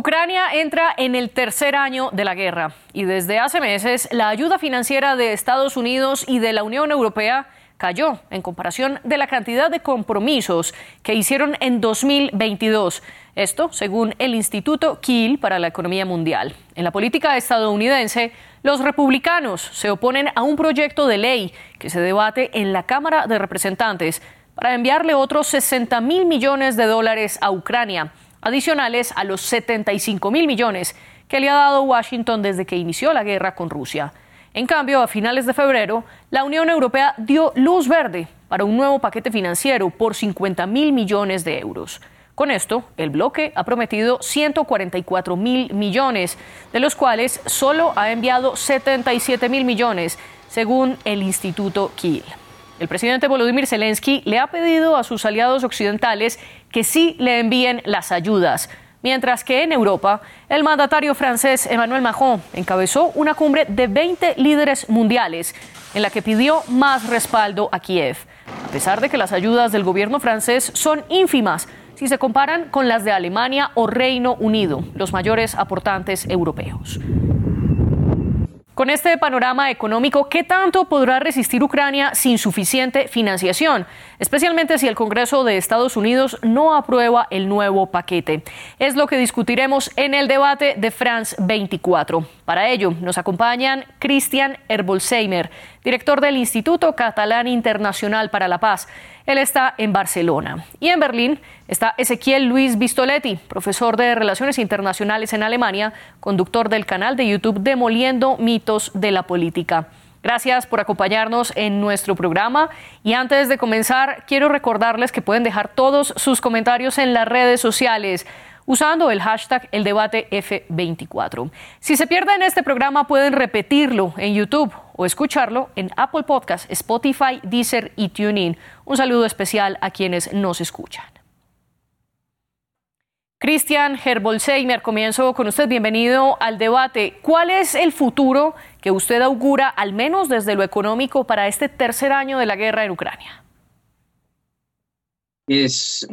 Ucrania entra en el tercer año de la guerra y desde hace meses la ayuda financiera de Estados Unidos y de la Unión Europea cayó en comparación de la cantidad de compromisos que hicieron en 2022. Esto según el Instituto Kiel para la Economía Mundial. En la política estadounidense, los republicanos se oponen a un proyecto de ley que se debate en la Cámara de Representantes para enviarle otros 60 mil millones de dólares a Ucrania adicionales a los 75 mil millones que le ha dado Washington desde que inició la guerra con Rusia. En cambio, a finales de febrero, la Unión Europea dio luz verde para un nuevo paquete financiero por 50 mil millones de euros. Con esto, el bloque ha prometido 144 mil millones, de los cuales solo ha enviado 77 mil millones, según el Instituto Kiel. El presidente Volodymyr Zelensky le ha pedido a sus aliados occidentales que sí le envíen las ayudas. Mientras que en Europa, el mandatario francés Emmanuel Macron encabezó una cumbre de 20 líderes mundiales en la que pidió más respaldo a Kiev, a pesar de que las ayudas del gobierno francés son ínfimas si se comparan con las de Alemania o Reino Unido, los mayores aportantes europeos. Con este panorama económico, ¿qué tanto podrá resistir Ucrania sin suficiente financiación? Especialmente si el Congreso de Estados Unidos no aprueba el nuevo paquete. Es lo que discutiremos en el debate de France 24. Para ello, nos acompañan Christian Herbolzheimer, director del Instituto Catalán Internacional para la Paz. Él está en Barcelona. Y en Berlín está Ezequiel Luis Bistoletti, profesor de Relaciones Internacionales en Alemania, conductor del canal de YouTube Demoliendo Mitos de la Política. Gracias por acompañarnos en nuestro programa y antes de comenzar quiero recordarles que pueden dejar todos sus comentarios en las redes sociales usando el hashtag el debate F24. Si se pierden este programa pueden repetirlo en YouTube o escucharlo en Apple Podcast, Spotify, Deezer y TuneIn. Un saludo especial a quienes nos escuchan. Cristian Herbolzheimer, comienzo con usted. Bienvenido al debate. ¿Cuál es el futuro que usted augura, al menos desde lo económico, para este tercer año de la guerra en Ucrania? Es,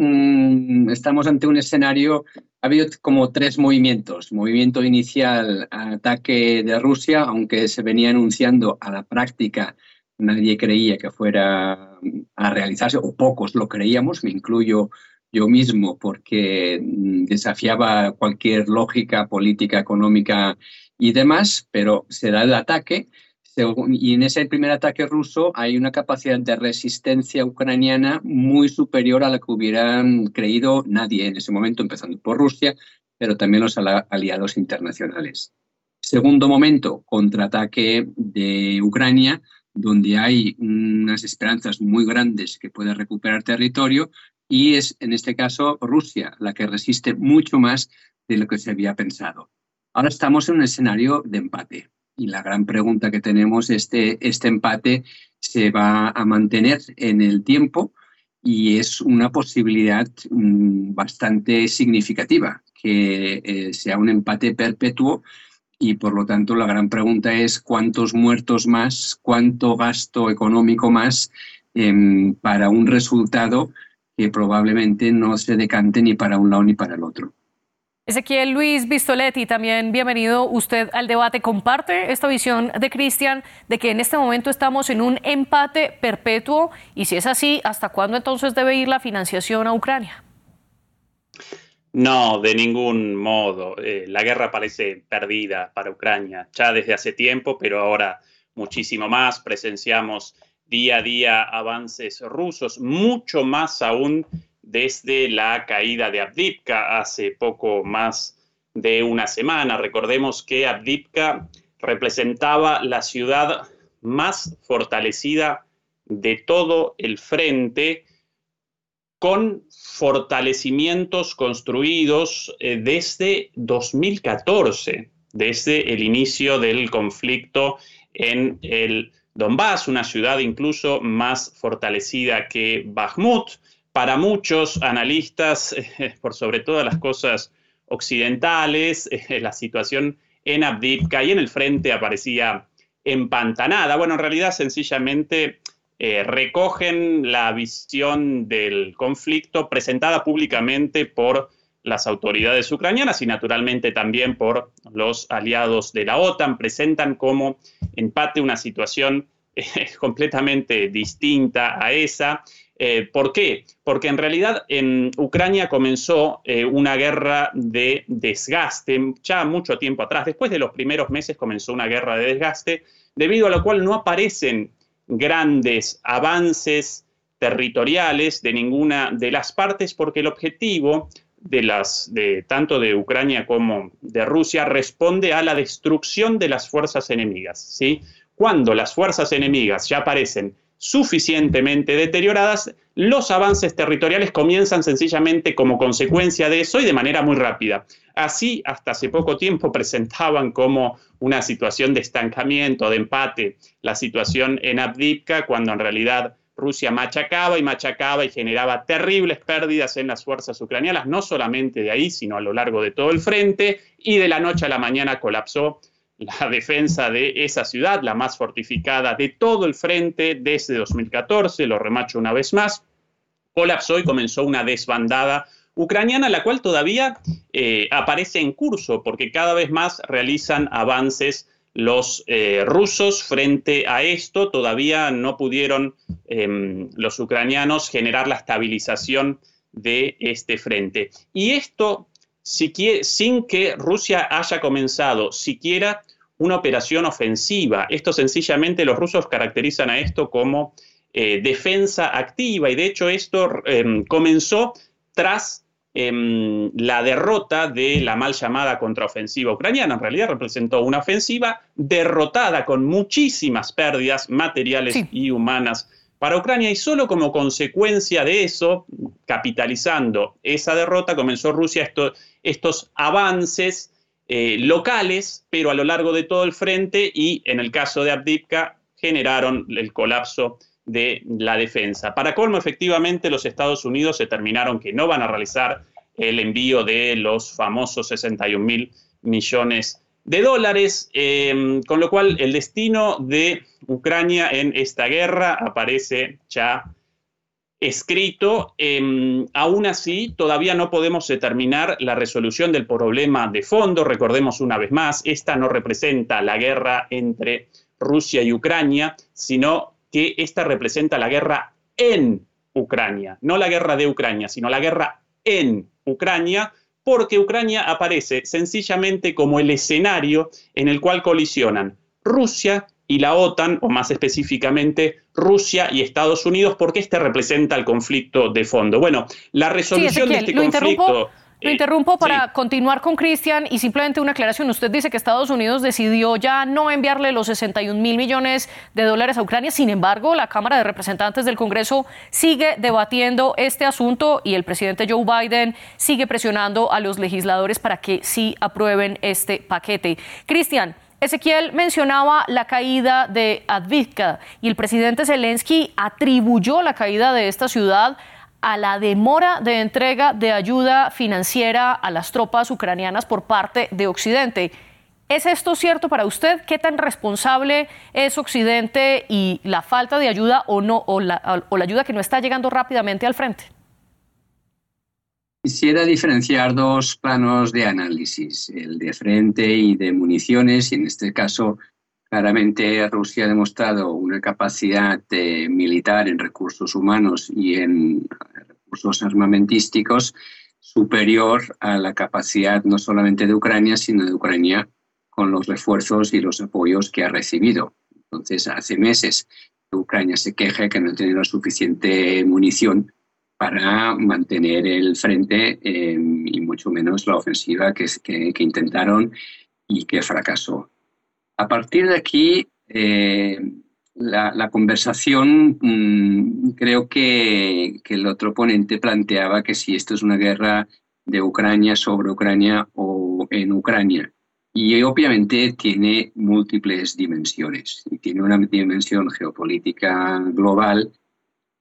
estamos ante un escenario, ha habido como tres movimientos. Movimiento inicial, ataque de Rusia, aunque se venía anunciando a la práctica, nadie creía que fuera a realizarse, o pocos lo creíamos, me incluyo yo mismo porque mm, desafiaba cualquier lógica política, económica y demás, pero se da el ataque. Y en ese primer ataque ruso hay una capacidad de resistencia ucraniana muy superior a la que hubieran creído nadie en ese momento, empezando por Rusia, pero también los aliados internacionales. Segundo momento, contraataque de Ucrania, donde hay unas esperanzas muy grandes que pueda recuperar territorio, y es en este caso Rusia la que resiste mucho más de lo que se había pensado. Ahora estamos en un escenario de empate y la gran pregunta que tenemos es este, este empate se va a mantener en el tiempo y es una posibilidad mm, bastante significativa que eh, sea un empate perpetuo y por lo tanto la gran pregunta es cuántos muertos más, cuánto gasto económico más em, para un resultado que probablemente no se decante ni para un lado ni para el otro. Ezequiel Luis Bistoletti, también bienvenido usted al debate. ¿Comparte esta visión de Cristian de que en este momento estamos en un empate perpetuo? Y si es así, ¿hasta cuándo entonces debe ir la financiación a Ucrania? No, de ningún modo. Eh, la guerra parece perdida para Ucrania ya desde hace tiempo, pero ahora muchísimo más. Presenciamos día a día avances rusos, mucho más aún desde la caída de Abdivka hace poco más de una semana. Recordemos que Abdivka representaba la ciudad más fortalecida de todo el frente con fortalecimientos construidos eh, desde 2014, desde el inicio del conflicto en el Donbass, una ciudad incluso más fortalecida que Bakhmut. Para muchos analistas, por sobre todas las cosas occidentales, la situación en Abdivka y en el frente aparecía empantanada. Bueno, en realidad sencillamente eh, recogen la visión del conflicto presentada públicamente por las autoridades ucranianas y naturalmente también por los aliados de la OTAN, presentan como empate una situación eh, completamente distinta a esa. Eh, ¿Por qué? Porque en realidad en Ucrania comenzó eh, una guerra de desgaste ya mucho tiempo atrás. Después de los primeros meses comenzó una guerra de desgaste, debido a lo cual no aparecen grandes avances territoriales de ninguna de las partes, porque el objetivo de las de tanto de Ucrania como de Rusia responde a la destrucción de las fuerzas enemigas, ¿sí? Cuando las fuerzas enemigas ya parecen suficientemente deterioradas, los avances territoriales comienzan sencillamente como consecuencia de eso y de manera muy rápida. Así, hasta hace poco tiempo presentaban como una situación de estancamiento, de empate, la situación en Abdivka, cuando en realidad Rusia machacaba y machacaba y generaba terribles pérdidas en las fuerzas ucranianas, no solamente de ahí, sino a lo largo de todo el frente, y de la noche a la mañana colapsó la defensa de esa ciudad, la más fortificada de todo el frente desde 2014, lo remacho una vez más, colapsó y comenzó una desbandada ucraniana, la cual todavía eh, aparece en curso, porque cada vez más realizan avances los eh, rusos frente a esto, todavía no pudieron em, los ucranianos generar la estabilización de este frente. Y esto sin que Rusia haya comenzado siquiera una operación ofensiva. Esto sencillamente los rusos caracterizan a esto como eh, defensa activa y de hecho esto em, comenzó tras em, la derrota de la mal llamada contraofensiva ucraniana. En realidad representó una ofensiva derrotada con muchísimas pérdidas materiales y humanas para Ucrania y solo como consecuencia de eso, capitalizando esa derrota, comenzó Rusia estos avances eh, locales, pero a lo largo de todo el frente y en el caso de Abdivka generaron el colapso de la defensa. Para colmo, efectivamente, los Estados Unidos determinaron que no van a realizar el envío de los famosos 61 mil millones de dólares, em, con lo cual el destino de Ucrania en esta guerra aparece ya escrito. Em, aún así, todavía no podemos determinar la resolución del problema de fondo. Recordemos una vez más, esta no representa la guerra entre Rusia y Ucrania, sino que esta representa la guerra en Ucrania, no la guerra de Ucrania, sino la guerra en Ucrania, porque Ucrania aparece sencillamente como el escenario en el cual colisionan Rusia y la OTAN, o más específicamente Rusia y Estados Unidos, porque este representa el conflicto de fondo. Bueno, la resolución de este conflicto... Lo interrumpo para continuar con Cristian y simplemente una aclaración. Usted dice que Estados Unidos decidió ya no enviarle los 61 mil millones de dólares a Ucrania. Sin embargo, la Cámara de Representantes del Congreso sigue debatiendo este asunto y el presidente Joe Biden sigue presionando a los legisladores para que sí aprueben este paquete. Cristian. Ezequiel mencionaba la caída de Advika y el presidente Zelensky atribuyó la caída de esta ciudad a la demora de entrega de ayuda financiera a las tropas ucranianas por parte de Occidente. ¿Es esto cierto para usted? ¿Qué tan responsable es Occidente y la falta de ayuda o no, o la, o la ayuda que no está llegando rápidamente al frente? Quisiera diferenciar dos planos de análisis, el de frente y de municiones, y en este caso, claramente Rusia ha demostrado una capacidad eh, militar en recursos humanos y en recursos armamentísticos superior a la capacidad no solamente de Ucrania, sino de Ucrania con los refuerzos y los apoyos que ha recibido. Entonces, hace meses Ucrania se queja que no tiene la suficiente munición para mantener el frente em, y mucho menos la ofensiva que, que, intentaron y que fracasó. A partir de aquí, eh, la, conversación mm, creo que, que, el otro ponente planteaba que si esto es una guerra de Ucrania sobre Ucrania o en Ucrania. Y obviamente tiene múltiples dimensiones. Y tiene una dimensión geopolítica global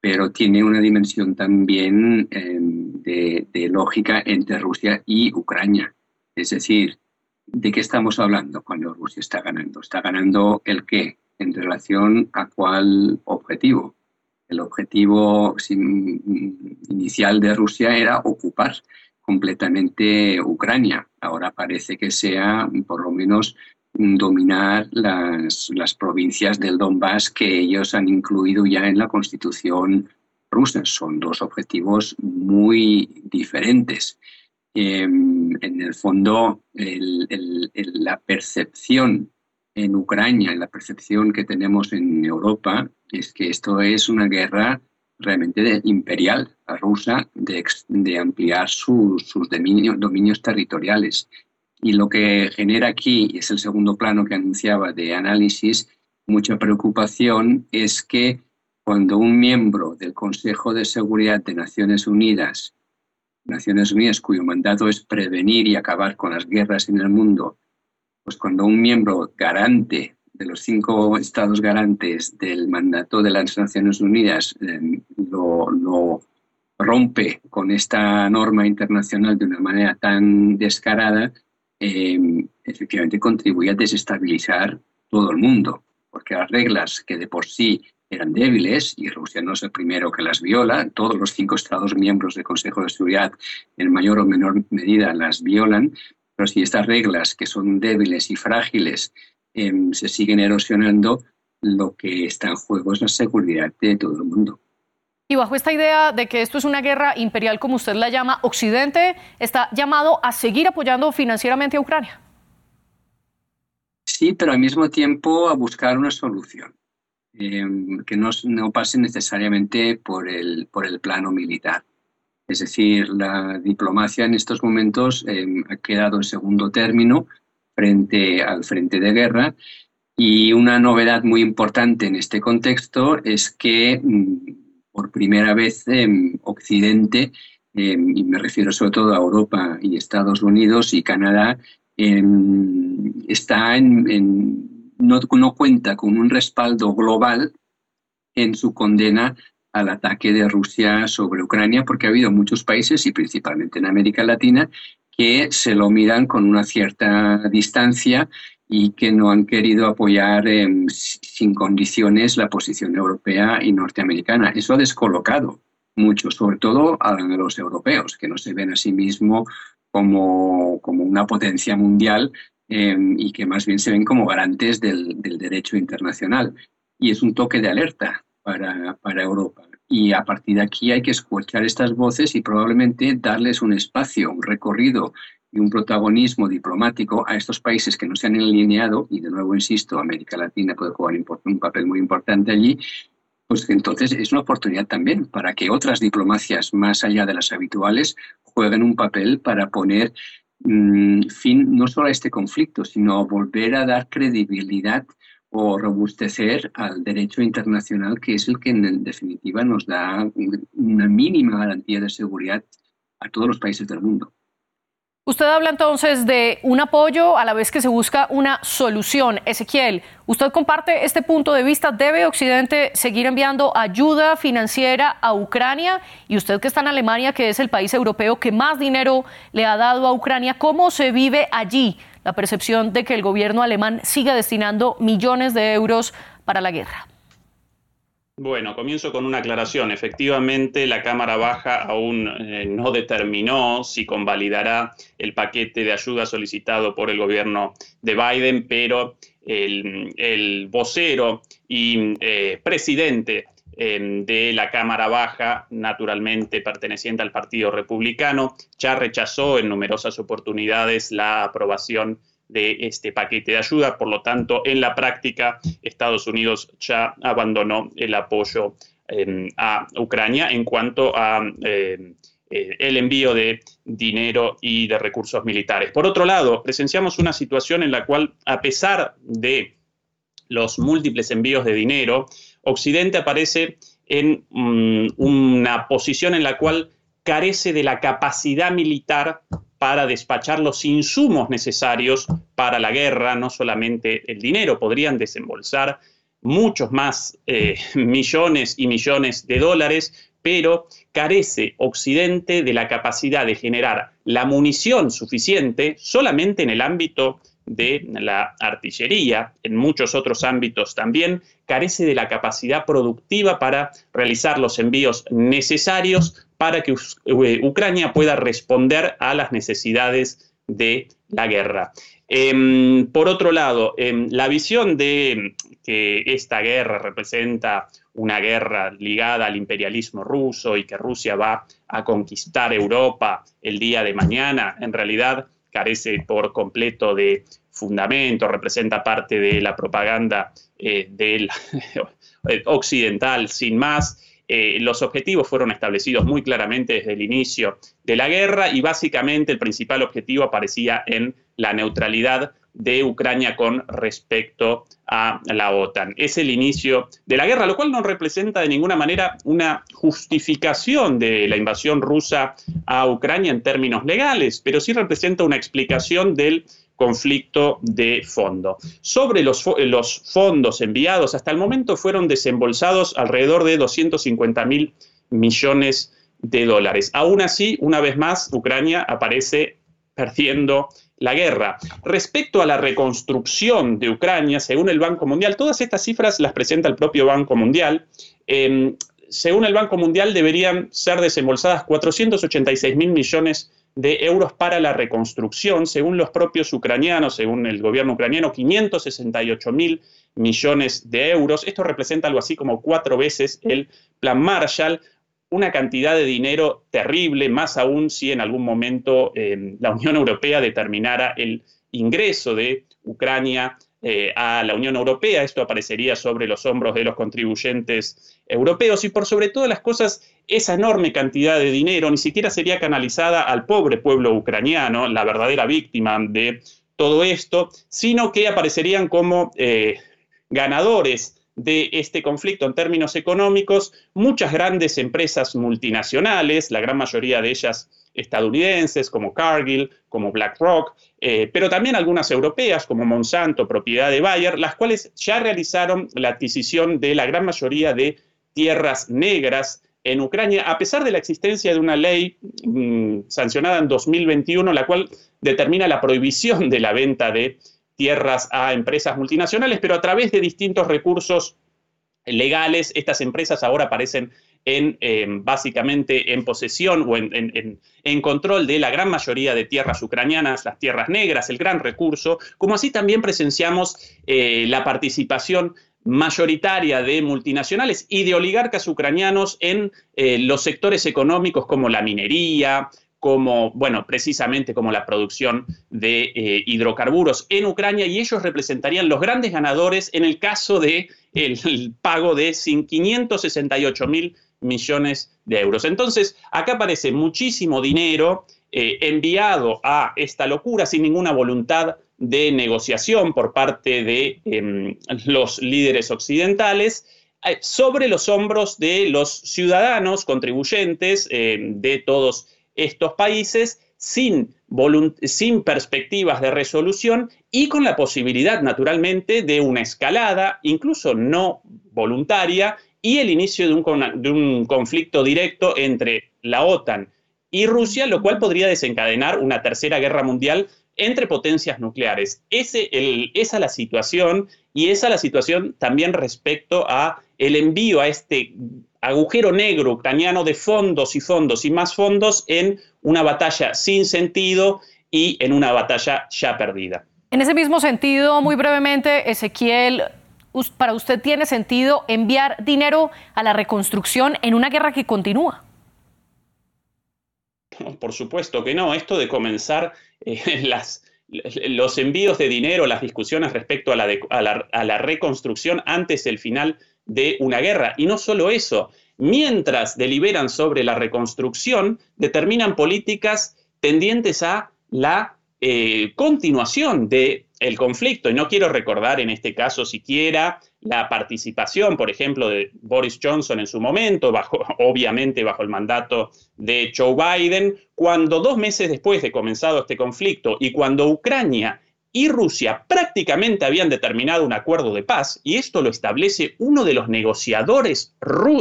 pero tiene una dimensión también em, de, lógica entre Rusia y Ucrania. Es decir, ¿de qué estamos hablando cuando Rusia está ganando? ¿Está ganando el qué? ¿En relación a cuál objetivo? El objetivo inicial de Rusia era ocupar completamente Ucrania. Ahora parece que sea por lo menos dominar las, las provincias del Donbass que ellos han incluido ya en la constitución rusa. Son dos objetivos muy diferentes. Em, en el fondo, la percepción en Ucrania, la percepción que tenemos en Europa, es que esto es una guerra realmente imperial rusa de, ampliar sus dominios territoriales. Y lo que genera aquí, y es el segundo plano que anunciaba de análisis, mucha preocupación es que cuando un miembro del Consejo de Seguridad de Naciones Unidas, Naciones Unidas cuyo mandato es prevenir y acabar con las guerras en el mundo, pues cuando un miembro garante de los cinco estados garantes del mandato de las Naciones Unidas eh, lo, lo, rompe con esta norma internacional de una manera tan descarada, eh, efectivamente contribuye a desestabilizar todo el mundo, porque las reglas que de por sí eran débiles, y Rusia no es el primero que las viola, todos los cinco Estados miembros del Consejo de Seguridad en mayor o menor medida las violan, pero si estas reglas que son débiles y frágiles em, se siguen erosionando, lo que está en juego es la seguridad de todo el mundo. Y bajo esta idea de que esto es una guerra imperial, como usted la llama, Occidente está llamado a seguir apoyando financieramente a Ucrania. Sí, pero al mismo tiempo a buscar una solución em, que no, no, pase necesariamente por el, por el plano militar. Es decir, la diplomacia en estos momentos em, ha quedado en segundo término frente al frente de guerra y una novedad muy importante en este contexto es que mm, por primera vez en Occidente, em, y me refiero sobre todo a Europa y Estados Unidos y Canadá, em, está no, no cuenta con un respaldo global en su condena al ataque de Rusia sobre Ucrania, porque ha habido muchos países, y principalmente en América Latina, que se lo miran con una cierta distancia y que no han querido apoyar sin condiciones la posición europea y norteamericana. Eso ha descolocado mucho, sobre todo a los europeos, que no se ven a sí mismos como, como una potencia mundial em, y que más bien se ven como garantes del, del, derecho internacional. Y es un toque de alerta para, para Europa. Y a partir de aquí hay que escuchar estas voces y probablemente darles un espacio, un recorrido y un protagonismo diplomático a estos países que no se han alineado, y de nuevo insisto, América Latina puede jugar un papel muy importante allí, pues entonces es una oportunidad también para que otras diplomacias más allá de las habituales jueguen un papel para poner mm, fin no solo a este conflicto, sino volver a dar credibilidad o robustecer al derecho internacional, que es el que en definitiva nos da una mínima garantía de seguridad a todos los países del mundo. Usted habla entonces de un apoyo a la vez que se busca una solución. Ezequiel, ¿usted comparte este punto de vista? ¿Debe Occidente seguir enviando ayuda financiera a Ucrania? Y usted que está en Alemania, que es el país europeo que más dinero le ha dado a Ucrania, ¿cómo se vive allí la percepción de que el gobierno alemán siga destinando millones de euros para la guerra? Bueno, comienzo con una aclaración. Efectivamente, la Cámara Baja aún eh, no determinó si convalidará el paquete de ayuda solicitado por el gobierno de Biden, pero el, vocero y eh, presidente em, de la Cámara Baja, naturalmente perteneciente al Partido Republicano, ya rechazó en numerosas oportunidades la aprobación este paquete de ayuda. Por lo tanto, en la práctica, Estados Unidos ya abandonó el apoyo em, a Ucrania en cuanto a em, eh, el envío de dinero y de recursos militares. Por otro lado, presenciamos una situación en la cual, a pesar de los múltiples envíos de dinero, Occidente aparece en mm, una posición en la cual carece de la capacidad militar para despachar los insumos necesarios para la guerra, no solamente el dinero, podrían desembolsar muchos más eh, millones y millones de dólares, pero carece Occidente de la capacidad de generar la munición suficiente solamente en el ámbito de la artillería, en muchos otros ámbitos también, carece de la capacidad productiva para realizar los envíos necesarios para que eh, Ucrania pueda responder a las necesidades de la guerra. Em, por otro lado, em, la visión de que esta guerra representa una guerra ligada al imperialismo ruso y que Rusia va a conquistar Europa el día de mañana, en realidad carece por completo de fundamento, representa parte de la propaganda eh, del occidental sin más. Eh, los objetivos fueron establecidos muy claramente desde el inicio de la guerra y básicamente el principal objetivo aparecía en la neutralidad de Ucrania con respecto a la OTAN. Es el inicio de la guerra, lo cual no representa de ninguna manera una justificación de la invasión rusa a Ucrania en términos legales, pero sí representa una explicación del conflicto de fondo. Sobre los, los fondos enviados, hasta el momento fueron desembolsados alrededor de 250 mil millones de dólares. Aún así, una vez más, Ucrania aparece perdiendo la guerra. Respecto a la reconstrucción de Ucrania, según el Banco Mundial, todas estas cifras las presenta el propio Banco Mundial. Em, según el Banco Mundial, deberían ser desembolsadas 486 mil millones de euros para la reconstrucción, según los propios ucranianos, según el gobierno ucraniano, 568 mil millones de euros. Esto representa algo así como cuatro veces el plan Marshall, una cantidad de dinero terrible, más aún si en algún momento eh, la Unión Europea determinara el ingreso de Ucrania eh, a la Unión Europea. Esto aparecería sobre los hombros de los contribuyentes europeos y por sobre todas las cosas, esa enorme cantidad de dinero ni siquiera sería canalizada al pobre pueblo ucraniano, la verdadera víctima de todo esto, sino que aparecerían como eh, ganadores de este conflicto en términos económicos, muchas grandes empresas multinacionales, la gran mayoría de ellas estadounidenses como Cargill, como BlackRock, eh, pero también algunas europeas como Monsanto, propiedad de Bayer, las cuales ya realizaron la adquisición de la gran mayoría de tierras negras en Ucrania, a pesar de la existencia de una ley mm, sancionada en 2021, la cual determina la prohibición de la venta de tierras a empresas multinacionales, pero a través de distintos recursos legales, estas empresas ahora aparecen en, em, básicamente en posesión o en, control de la gran mayoría de tierras ucranianas, las tierras negras, el gran recurso, como así también presenciamos eh, la participación mayoritaria de multinacionales y de oligarcas ucranianos en eh, los sectores económicos como la minería, como, bueno, precisamente como la producción de eh, hidrocarburos en Ucrania y ellos representarían los grandes ganadores en el caso de el, pago de 568 mil millones de euros. Entonces, acá aparece muchísimo dinero eh, enviado a esta locura sin ninguna voluntad de negociación por parte de em, los líderes occidentales eh, sobre los hombros de los ciudadanos contribuyentes de todos estos países sin, perspectivas de resolución y con la posibilidad, naturalmente, de una escalada, incluso no voluntaria, y el inicio de un, conflicto directo entre la OTAN y Rusia, lo cual podría desencadenar una tercera guerra mundial entre potencias nucleares. Esa es la situación y esa es la situación también respecto a el envío a este agujero negro ucraniano de fondos y fondos y más fondos en una batalla sin sentido y en una batalla ya perdida. En ese mismo sentido, muy brevemente, Ezequiel, ¿para usted tiene sentido enviar dinero a la reconstrucción en una guerra que continúa? Por supuesto que no. Esto de comenzar eh, las, los envíos de dinero, las discusiones respecto a la, a la reconstrucción antes del final de una guerra. Y no solo eso, mientras deliberan sobre la reconstrucción, determinan políticas tendientes a la eh, continuación del el conflicto. Y no quiero recordar en este caso siquiera la participación, por ejemplo, de Boris Johnson en su momento, bajo, obviamente bajo el mandato de Joe Biden, cuando dos meses después de comenzado este conflicto y cuando Ucrania y Rusia prácticamente habían determinado un acuerdo de paz, y esto lo establece uno de los negociadores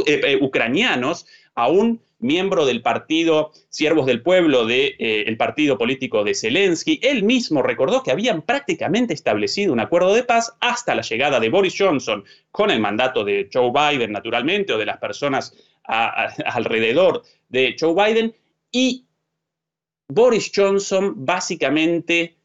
eh, eh, ucranianos, aún miembro del partido Siervos del Pueblo, del de, eh, partido político de Zelensky. Él mismo recordó que habían prácticamente establecido un acuerdo de paz hasta la llegada de Boris Johnson, con el mandato de Joe Biden, naturalmente, o de las personas alrededor de Joe Biden. Y Boris Johnson básicamente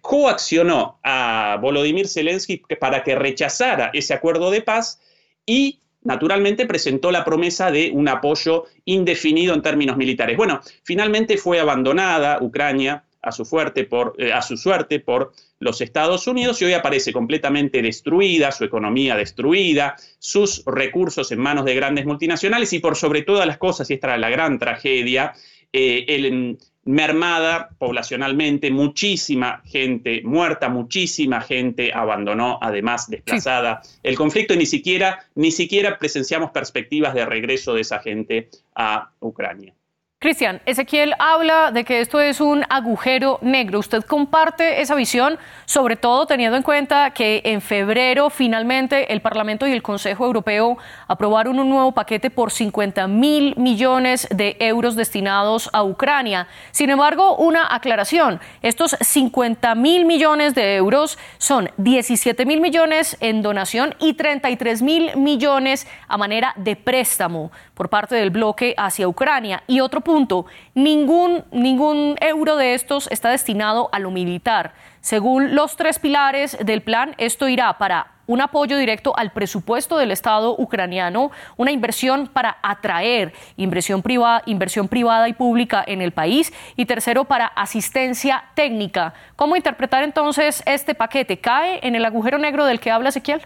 coaccionó a Volodymyr Zelensky para que rechazara ese acuerdo de paz y naturalmente presentó la promesa de un apoyo indefinido en términos militares. Bueno, finalmente fue abandonada Ucrania a su, por, eh, a su suerte por los Estados Unidos y hoy aparece completamente destruida, su economía destruida, sus recursos en manos de grandes multinacionales y por sobre todas las cosas, y esta era la gran tragedia, eh, el, mermada poblacionalmente, muchísima gente muerta, muchísima gente abandonó, además desplazada el conflicto y ni siquiera, ni siquiera presenciamos perspectivas de regreso de esa gente a Ucrania. Cristian, Ezequiel habla de que esto es un agujero negro. ¿Usted comparte esa visión, sobre todo teniendo en cuenta que en febrero finalmente el Parlamento y el Consejo Europeo aprobaron un nuevo paquete por 50 mil millones de euros destinados a Ucrania? Sin embargo, una aclaración, estos 50 mil millones de euros son 17 mil millones en donación y 33 mil millones a manera de préstamo por parte del bloque hacia Ucrania. Y otro punto, ningún, ningún euro de estos está destinado a lo militar. Según los tres pilares del plan, esto irá para un apoyo directo al presupuesto del Estado ucraniano, una inversión para atraer inversión privada, inversión privada y pública en el país y tercero para asistencia técnica. ¿Cómo interpretar entonces este paquete? ¿Cae en el agujero negro del que habla Ezequiel?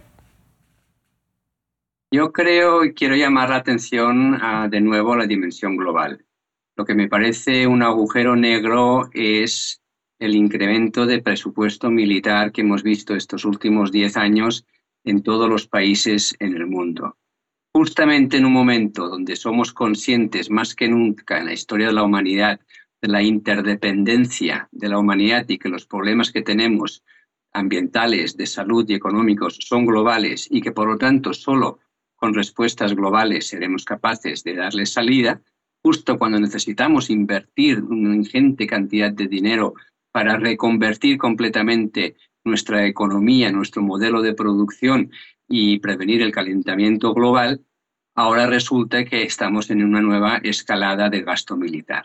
Yo creo y quiero llamar la atención de nuevo a la dimensión global. Lo que me parece un agujero negro es el incremento de presupuesto militar que hemos visto estos últimos 10 años en todos los países en el mundo. Justamente en un momento donde somos conscientes más que nunca en la historia de la humanidad de la interdependencia de la humanidad y que los problemas que tenemos ambientales, de salud y económicos son globales y que por lo tanto solo con respuestas globales seremos capaces de darle salida, justo cuando necesitamos invertir una ingente cantidad de dinero para reconvertir completamente nuestra economía, nuestro modelo de producción y prevenir el calentamiento global, ahora resulta que estamos en una nueva escalada de gasto militar.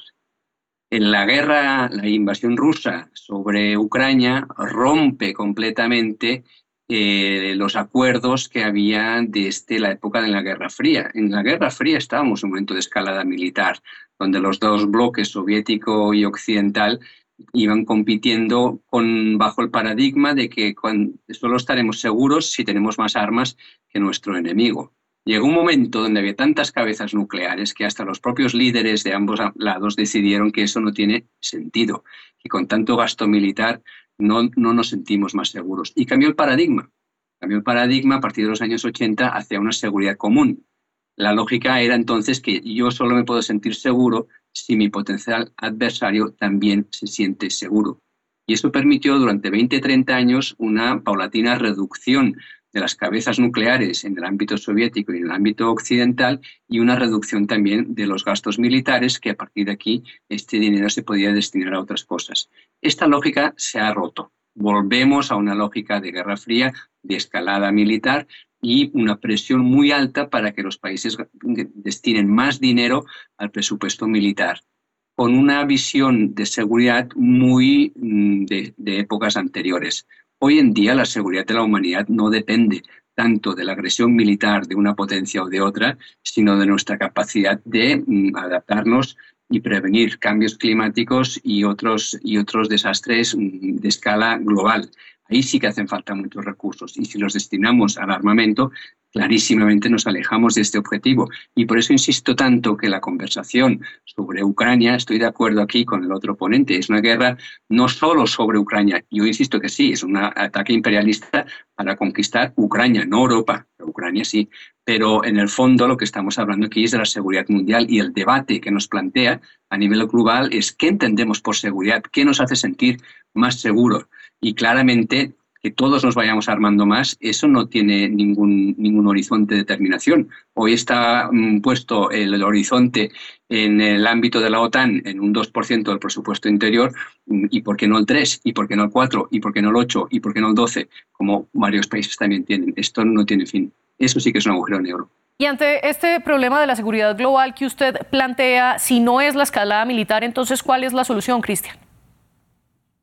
En la guerra, la invasión rusa sobre Ucrania rompe completamente eh, los acuerdos que había desde la época de la Guerra Fría. En la Guerra Fría estábamos en un momento de escalada militar, donde los dos bloques, soviético y occidental, iban compitiendo con, bajo el paradigma de que solo estaremos seguros si tenemos más armas que nuestro enemigo. Llegó un momento donde había tantas cabezas nucleares que hasta los propios líderes de ambos lados decidieron que eso no tiene sentido, y con tanto gasto militar no, nos sentimos más seguros. Y cambió el paradigma. Cambió el paradigma a partir de los años 80 hacia una seguridad común. La lógica era entonces que yo solo me puedo sentir seguro si mi potencial adversario también se siente seguro. Y eso permitió durante 20-30 años una paulatina reducción de las cabezas nucleares en el ámbito soviético y en el ámbito occidental y una reducción también de los gastos militares que a partir de aquí este dinero se podía destinar a otras cosas. Esta lógica se ha roto. Volvemos a una lógica de guerra fría, de escalada militar y una presión muy alta para que los países destinen más dinero al presupuesto militar con una visión de seguridad muy mm, de épocas anteriores. Hoy en día la seguridad de la humanidad no depende tanto de la agresión militar de una potencia o de otra, sino de nuestra capacidad de mm, adaptarnos y prevenir cambios climáticos y otros, y otros desastres mm, de escala global. Ahí sí que hacen falta muchos recursos y si los destinamos al armamento, clarísimamente nos alejamos de este objetivo. Y por eso insisto tanto que la conversación sobre Ucrania, estoy de acuerdo aquí con el otro ponente, es una guerra no solo sobre Ucrania, yo insisto que sí, es un ataque imperialista para conquistar Ucrania, no Europa, Ucrania sí, pero en el fondo lo que estamos hablando aquí es de la seguridad mundial y el debate que nos plantea a nivel global es qué entendemos por seguridad, qué nos hace sentir más seguros. Y claramente que todos nos vayamos armando más, eso no tiene ningún, ningún horizonte de terminación. Hoy está mm, puesto el, horizonte en el ámbito de la OTAN en un 2% del presupuesto interior, mm, y por qué no el 3, y por qué no el 4, y por qué no el 8, y por qué no el 12, como varios países también tienen. Esto no tiene fin. Eso sí que es un agujero negro. Y ante este problema de la seguridad global que usted plantea, si no es la escalada militar, entonces, ¿cuál es la solución, Cristian?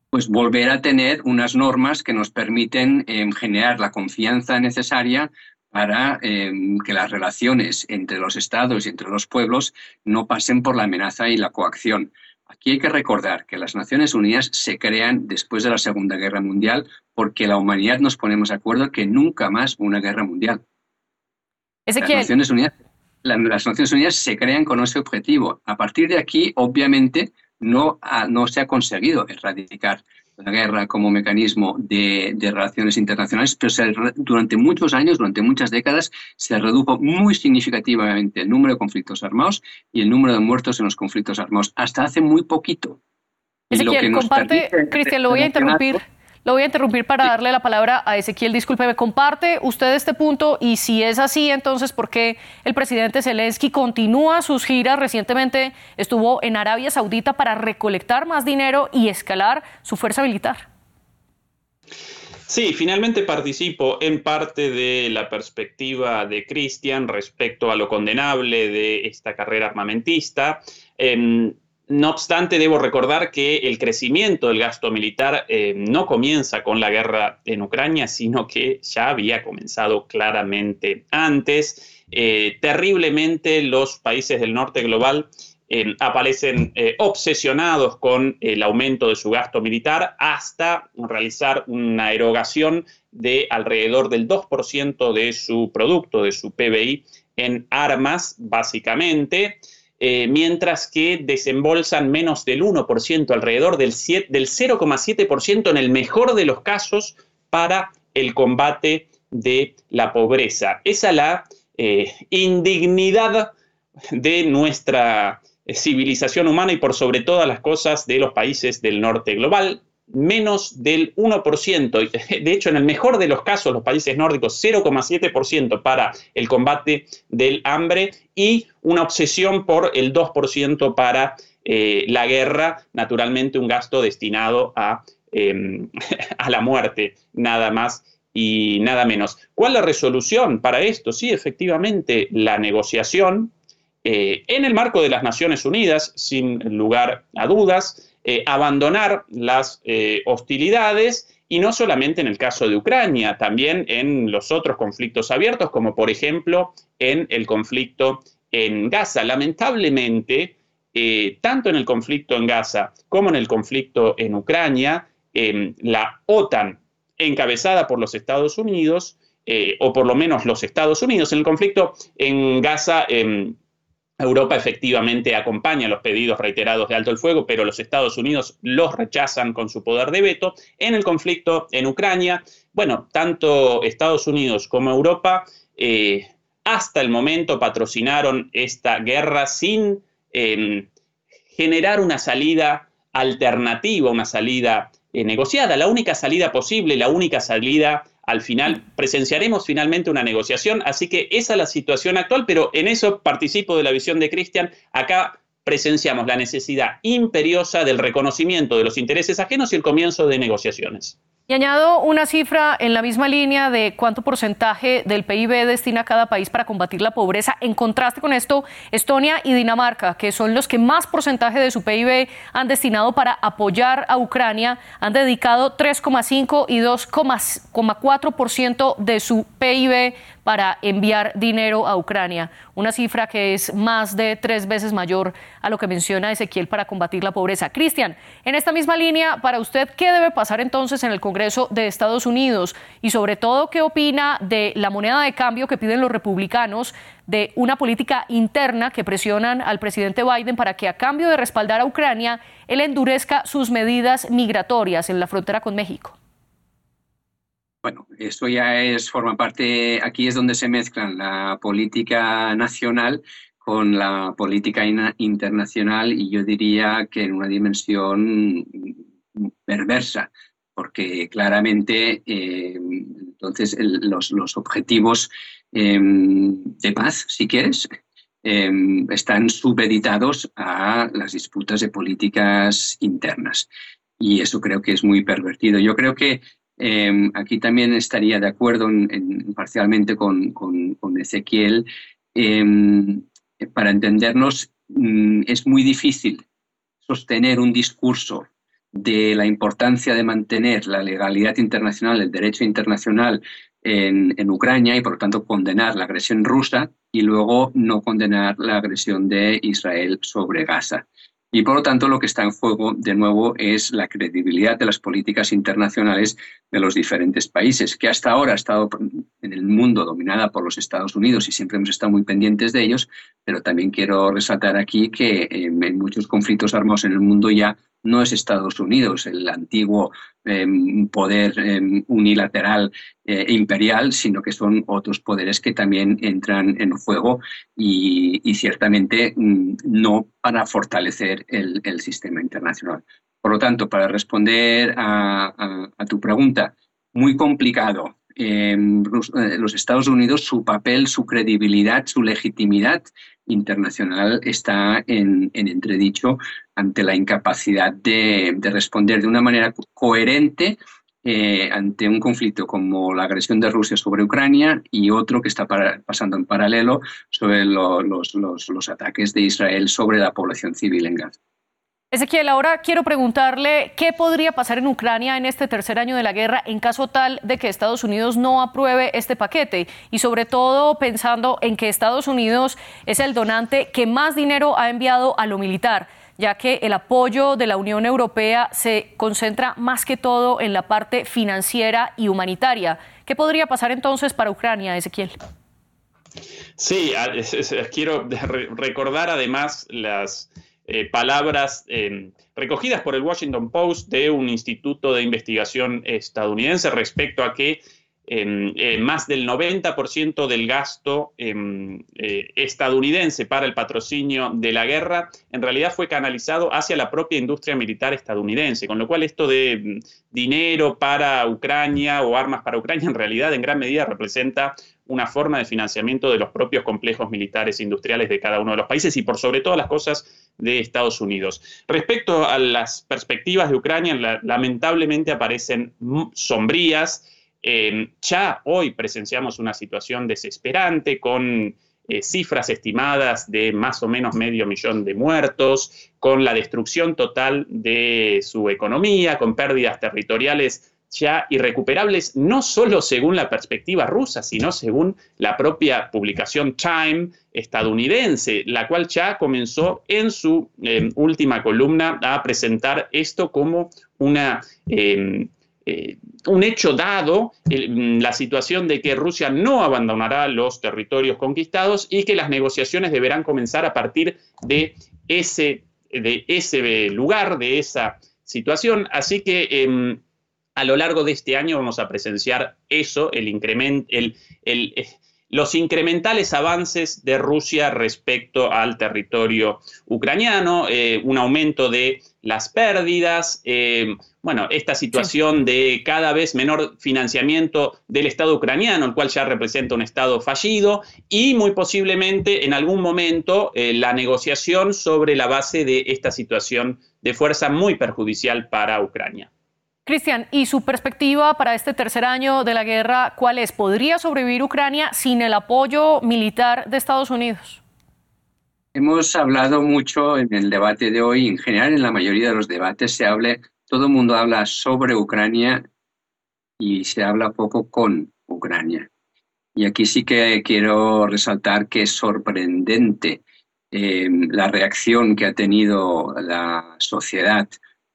Pues volver a tener unas normas que nos permiten em, generar la confianza necesaria para em, que las relaciones entre los estados y entre los pueblos no pasen por la amenaza y la coacción. Aquí hay que recordar que las Naciones Unidas se crean después de la Segunda Guerra Mundial porque la humanidad nos ponemos de acuerdo que nunca más una guerra mundial. Las Naciones, Unidas, las Naciones Unidas se crean con ese objetivo. A partir de aquí, obviamente, no, no se ha conseguido erradicar la guerra como mecanismo de, relaciones internacionales, pero durante muchos años, durante muchas décadas, se redujo muy significativamente el número de conflictos armados y el número de muertos en los conflictos armados, hasta hace muy poquito. Ezequiel, comparte, Cristian, lo voy a interrumpir. Lo voy a interrumpir para darle la palabra a Ezequiel. Discúlpeme, comparte usted este punto y si es así, entonces, ¿por qué el presidente Zelensky continúa sus giras? Recientemente estuvo en Arabia Saudita para recolectar más dinero y escalar su fuerza militar. Sí, finalmente participo en parte de la perspectiva de Cristian respecto a lo condenable de esta carrera armamentista. Em, no obstante, debo recordar que el crecimiento del gasto militar eh, no comienza con la guerra en Ucrania, sino que ya había comenzado claramente antes. Eh, terriblemente los países del norte global eh, aparecen obsesionados con el aumento de su gasto militar hasta realizar una erogación de alrededor del 2% de su producto, de su PBI, en armas, básicamente. Eh, mientras que desembolsan menos del 1%, alrededor del, del 0,7% en el mejor de los casos para el combate de la pobreza. Esa es la eh, indignidad de nuestra civilización humana y por sobre todas las cosas de los países del norte global menos del 1%, de hecho en el mejor de los casos los países nórdicos 0,7% para el combate del hambre y una obsesión por el 2% para eh, la guerra, naturalmente un gasto destinado a, em, a la muerte, nada más y nada menos. ¿Cuál la resolución para esto? Sí, efectivamente, la negociación eh, en el marco de las Naciones Unidas, sin lugar a dudas, eh, abandonar las eh, hostilidades y no solamente en el caso de Ucrania, también en los otros conflictos abiertos, como por ejemplo en el conflicto en Gaza. Lamentablemente, eh, tanto en el conflicto en Gaza como en el conflicto en Ucrania, la OTAN, encabezada por los Estados Unidos, o por lo menos los Estados Unidos, en el conflicto en Gaza, em, Europa efectivamente acompaña los pedidos reiterados de alto el fuego, pero los Estados Unidos los rechazan con su poder de veto. En el conflicto en Ucrania, bueno, tanto Estados Unidos como Europa eh, hasta el momento patrocinaron esta guerra sin em, generar una salida alternativa, una salida eh, negociada. La única salida posible, la única salida al final presenciaremos finalmente una negociación, así que esa es la situación actual, pero en eso participo de la visión de Cristian. Acá presenciamos la necesidad imperiosa del reconocimiento de los intereses ajenos y el comienzo de negociaciones. Y añado una cifra en la misma línea de cuánto porcentaje del PIB destina cada país para combatir la pobreza. En contraste con esto, Estonia y Dinamarca, que son los que más porcentaje de su PIB han destinado para apoyar a Ucrania, han dedicado 3,5 y 2,4% de su PIB para enviar dinero a Ucrania, una cifra que es más de tres veces mayor a lo que menciona Ezequiel para combatir la pobreza. Cristian, en esta misma línea, para usted, ¿qué debe pasar entonces en el Congreso de Estados Unidos? Y sobre todo, ¿qué opina de la moneda de cambio que piden los republicanos, de una política interna que presionan al presidente Biden para que a cambio de respaldar a Ucrania, él endurezca sus medidas migratorias en la frontera con México? Bueno, esto ya es, forma parte, aquí es donde se mezclan la política nacional con la política internacional y yo diría que en una dimensión perversa, porque claramente entonces los, los, objetivos de paz, si quieres, están subeditados a las disputas de políticas internas. Y eso creo que es muy pervertido. Yo creo que Em, aquí también estaría de acuerdo parcialmente con, Ezequiel. Em, para entendernos, mm, es muy difícil sostener un discurso de la importancia de mantener la legalidad internacional, el derecho internacional en, en, Ucrania y por lo tanto condenar la agresión rusa y luego no condenar la agresión de Israel sobre Gaza. Y por lo tanto, lo que está en juego, de nuevo, es la credibilidad de las políticas internacionales de los diferentes países, que hasta ahora ha estado en el mundo dominada por los Estados Unidos y siempre hemos estado muy pendientes de ellos, pero también quiero resaltar aquí que en muchos conflictos armados en el mundo ya no es Estados Unidos, el antiguo em, poder em, unilateral e imperial, sino que son otros poderes que también entran en juego y, ciertamente mm, no para fortalecer el, sistema internacional. Por lo tanto, para responder a tu pregunta, muy complicado eh, los Estados Unidos, su papel, su credibilidad, su legitimidad internacional está en, entredicho ante la incapacidad de, responder de una manera coherente eh, ante un conflicto como la agresión de Rusia sobre Ucrania y otro que está pasando en paralelo sobre los ataques de Israel sobre la población civil en Gaza. Ezequiel, ahora quiero preguntarle qué podría pasar en Ucrania en este tercer año de la guerra en caso tal de que Estados Unidos no apruebe este paquete y sobre todo pensando en que Estados Unidos es el donante que más dinero ha enviado a lo militar ya que el apoyo de la Unión Europea se concentra más que todo en la parte financiera y humanitaria. ¿Qué podría pasar entonces para Ucrania, Ezequiel? Sí, quiero recordar además las eh, palabras em, recogidas por el Washington Post de un instituto de investigación estadounidense respecto a que eh, más del 90% del gasto eh, estadounidense para el patrocinio de la guerra en realidad fue canalizado hacia la propia industria militar estadounidense, con lo cual esto de dinero para Ucrania o armas para Ucrania en realidad en gran medida representa una forma de financiamiento de los propios complejos militares industriales de cada uno de los países y por sobre todas las cosas de Estados Unidos. Respecto a las perspectivas de Ucrania, lamentablemente aparecen sombrías. Eh, ya hoy presenciamos una situación desesperante con eh, cifras estimadas de más o menos medio millón de muertos, con la destrucción total de su economía, con pérdidas territoriales ya irrecuperables, no solo según la perspectiva rusa, sino según la propia publicación Time estadounidense, la cual ya comenzó en su em, última columna a presentar esto como una... Em, eh, un hecho dado, mm, la situación de que Rusia no abandonará los territorios conquistados y que las negociaciones deberán comenzar a partir de ese, de ese lugar, de esa situación. Así que em, a lo largo de este año vamos a presenciar eso, el incremento, el, eh, los incrementales avances de Rusia respecto al territorio ucraniano, eh, un aumento de las pérdidas, eh, bueno, esta situación de cada vez menor financiamiento del Estado ucraniano, el cual ya representa un Estado fallido, y muy posiblemente en algún momento la negociación sobre la base de esta situación de fuerza muy perjudicial para Ucrania. Cristian, ¿y su perspectiva para este tercer año de la guerra cuál es? ¿Podría sobrevivir Ucrania sin el apoyo militar de Estados Unidos? Hemos hablado mucho en el debate de hoy, en general en la mayoría de los debates se habla, todo el mundo habla sobre Ucrania y se habla poco con Ucrania. Y aquí sí que quiero resaltar que es sorprendente eh, la reacción que ha tenido la sociedad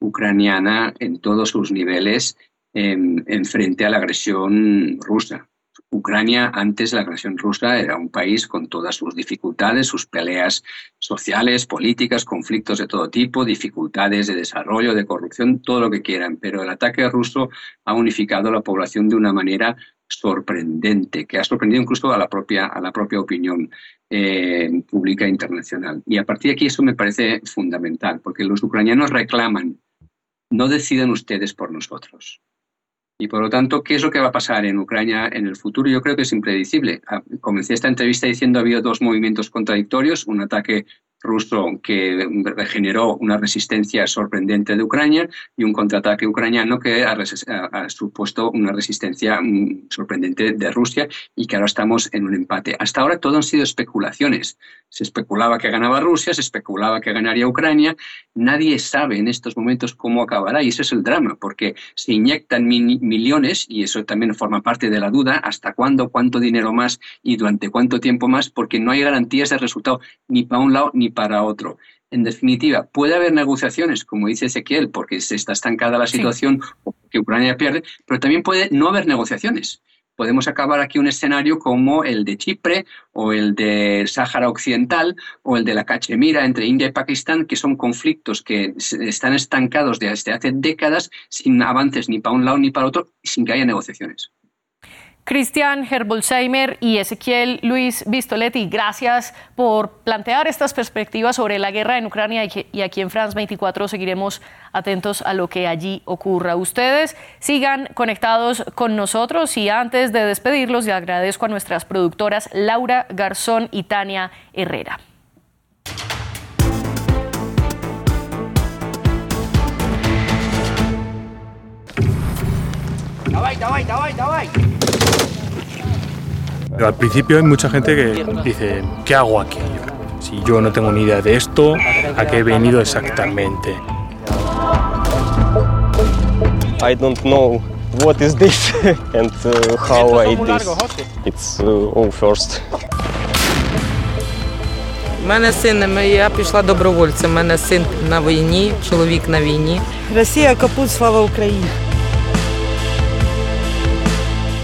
ucraniana en todos sus niveles en, frente a la agresión rusa. Ucrania, antes de la agresión rusa, era un país con todas sus dificultades, sus peleas sociales, políticas, conflictos de todo tipo, dificultades de desarrollo, de corrupción, todo lo que quieran. Pero el ataque ruso ha unificado a la población de una manera sorprendente, que ha sorprendido incluso a la propia, a la propia opinión eh, pública internacional. Y a partir de aquí eso me parece fundamental, porque los ucranianos reclaman no deciden ustedes por nosotros. Y por lo tanto, ¿qué es lo que va a pasar en Ucrania en el futuro? Yo creo que es impredecible. Ah, comencé esta entrevista diciendo que ha habido dos movimientos contradictorios, un ataque ruso que generó una resistencia sorprendente de Ucrania y un contraataque ucraniano que ha, supuesto una resistencia mm, sorprendente de Rusia y que ahora estamos en un empate. Hasta ahora todo han sido especulaciones. Se especulaba que ganaba Rusia, se especulaba que ganaría Ucrania. Nadie sabe en estos momentos cómo acabará y ese es el drama, porque se inyectan millones y eso también forma parte de la duda, hasta cuándo, cuánto dinero más y durante cuánto tiempo más, porque no hay garantías de resultado ni para un lado ni para otro. En definitiva, puede haber negociaciones, como dice Ezequiel, porque se está estancada la situación o que Ucrania pierde, pero también puede no haber negociaciones. Podemos acabar aquí un escenario como el de Chipre o el de Sáhara Occidental o el de la Cachemira entre India y Pakistán, que son conflictos que están estancados desde hace décadas sin avances ni para un lado ni para otro, sin que haya negociaciones. Cristian Herbolzheimer y Ezequiel Luis Vistoletti, gracias por plantear estas perspectivas sobre la guerra en Ucrania y aquí en France 24 seguiremos atentos a lo que allí ocurra. Ustedes sigan conectados con nosotros y antes de despedirlos le agradezco a nuestras productoras Laura Garzón y Tania Herrera. Al principio hay mucha gente que dice, ¿qué hago aquí? Si yo no tengo ni idea de esto, ¿a qué he venido exactamente? I don't know what is this and uh, how I this. It's uh, all first. У мене син, я пішла добровольцем. У мене син на війні, чоловік на війні. Росія капут, слава Україні.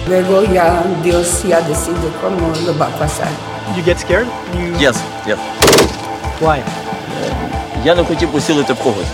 Luego ya Dios ya decide cómo lo va a pasar. You get scared? You... Yes, yes. Why? Я не хотів посілити в когось.